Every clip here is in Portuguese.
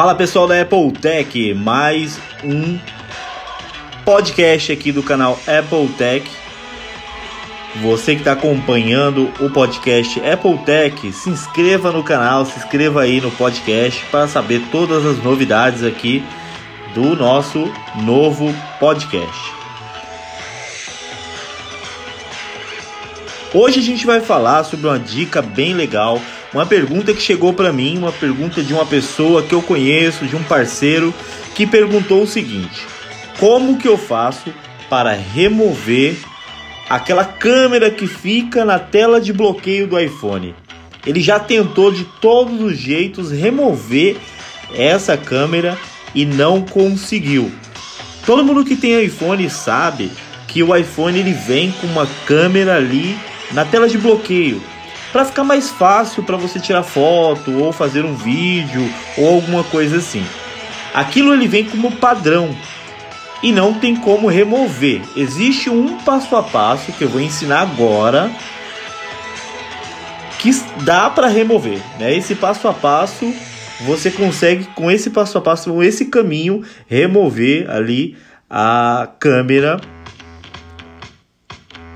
Fala pessoal da Apple Tech, mais um podcast aqui do canal Apple Tech. Você que está acompanhando o podcast Apple Tech, se inscreva no canal, se inscreva aí no podcast para saber todas as novidades aqui do nosso novo podcast. Hoje a gente vai falar sobre uma dica bem legal, uma pergunta que chegou para mim, uma pergunta de uma pessoa que eu conheço, de um parceiro, que perguntou o seguinte: Como que eu faço para remover aquela câmera que fica na tela de bloqueio do iPhone? Ele já tentou de todos os jeitos remover essa câmera e não conseguiu. Todo mundo que tem iPhone sabe que o iPhone ele vem com uma câmera ali na tela de bloqueio para ficar mais fácil para você tirar foto ou fazer um vídeo ou alguma coisa assim. Aquilo ele vem como padrão e não tem como remover. Existe um passo a passo que eu vou ensinar agora que dá para remover, né? Esse passo a passo você consegue com esse passo a passo, com esse caminho, remover ali a câmera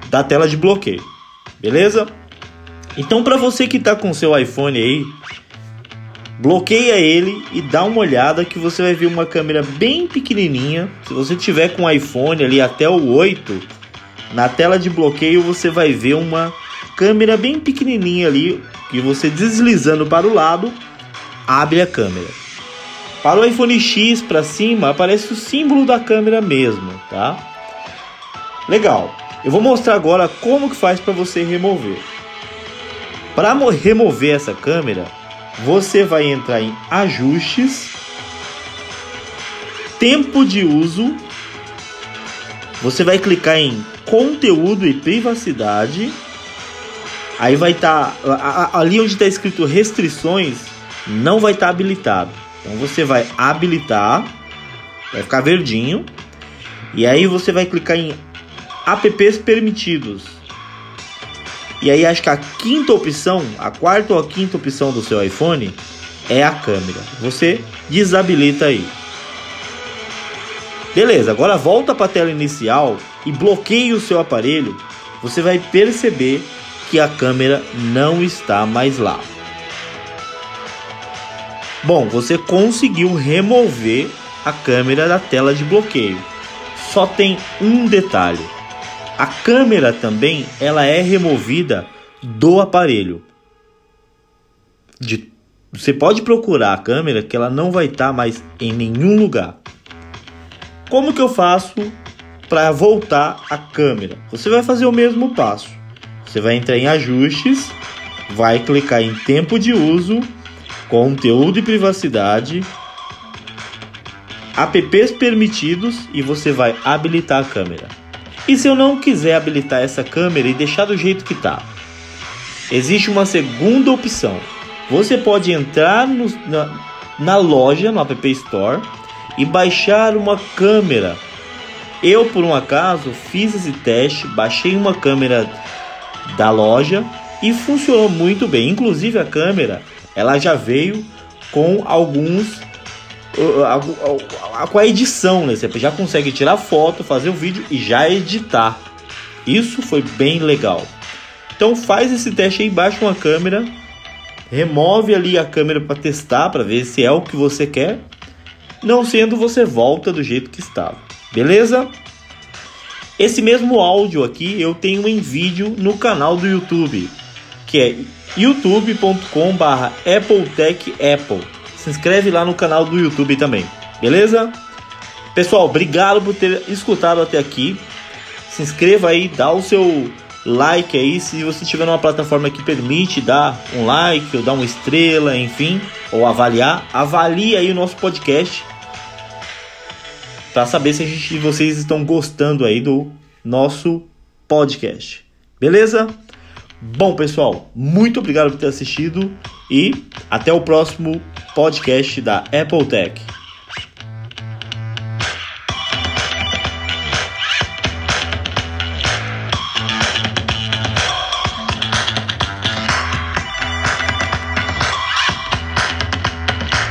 da tela de bloqueio. Beleza? Então, para você que está com seu iPhone aí, bloqueia ele e dá uma olhada que você vai ver uma câmera bem pequenininha. Se você tiver com o iPhone ali até o 8, na tela de bloqueio você vai ver uma câmera bem pequenininha ali que você deslizando para o lado abre a câmera. Para o iPhone X para cima aparece o símbolo da câmera mesmo, tá? Legal. Eu vou mostrar agora como que faz para você remover. Para remover essa câmera, você vai entrar em ajustes, tempo de uso, você vai clicar em conteúdo e privacidade. Aí vai estar tá, ali onde está escrito restrições, não vai estar tá habilitado. Então você vai habilitar, vai ficar verdinho. E aí você vai clicar em apps permitidos. E aí acho que a quinta opção, a quarta ou a quinta opção do seu iPhone é a câmera. Você desabilita aí. Beleza, agora volta para a tela inicial e bloqueie o seu aparelho. Você vai perceber que a câmera não está mais lá. Bom, você conseguiu remover a câmera da tela de bloqueio. Só tem um detalhe. A câmera também ela é removida do aparelho. De, você pode procurar a câmera que ela não vai estar tá mais em nenhum lugar. Como que eu faço para voltar a câmera? Você vai fazer o mesmo passo. Você vai entrar em ajustes, vai clicar em tempo de uso, conteúdo e privacidade, apps permitidos e você vai habilitar a câmera. E se eu não quiser habilitar essa câmera e deixar do jeito que está? Existe uma segunda opção. Você pode entrar no, na, na loja, no App Store, e baixar uma câmera. Eu, por um acaso, fiz esse teste, baixei uma câmera da loja e funcionou muito bem. Inclusive a câmera, ela já veio com alguns com a edição, né? Você já consegue tirar foto, fazer o vídeo e já editar. Isso foi bem legal. Então faz esse teste aí, baixa uma câmera, remove ali a câmera para testar, para ver se é o que você quer. Não sendo, você volta do jeito que estava. Beleza? Esse mesmo áudio aqui eu tenho em vídeo no canal do YouTube, que é youtube.com/appletechapple. Se inscreve lá no canal do YouTube também, beleza? Pessoal, obrigado por ter escutado até aqui. Se inscreva aí, dá o seu like aí, se você tiver uma plataforma que permite dar um like, ou dar uma estrela, enfim, ou avaliar, avalie aí o nosso podcast para saber se a gente, vocês estão gostando aí do nosso podcast. Beleza? Bom, pessoal, muito obrigado por ter assistido e até o próximo podcast da Apple Tech.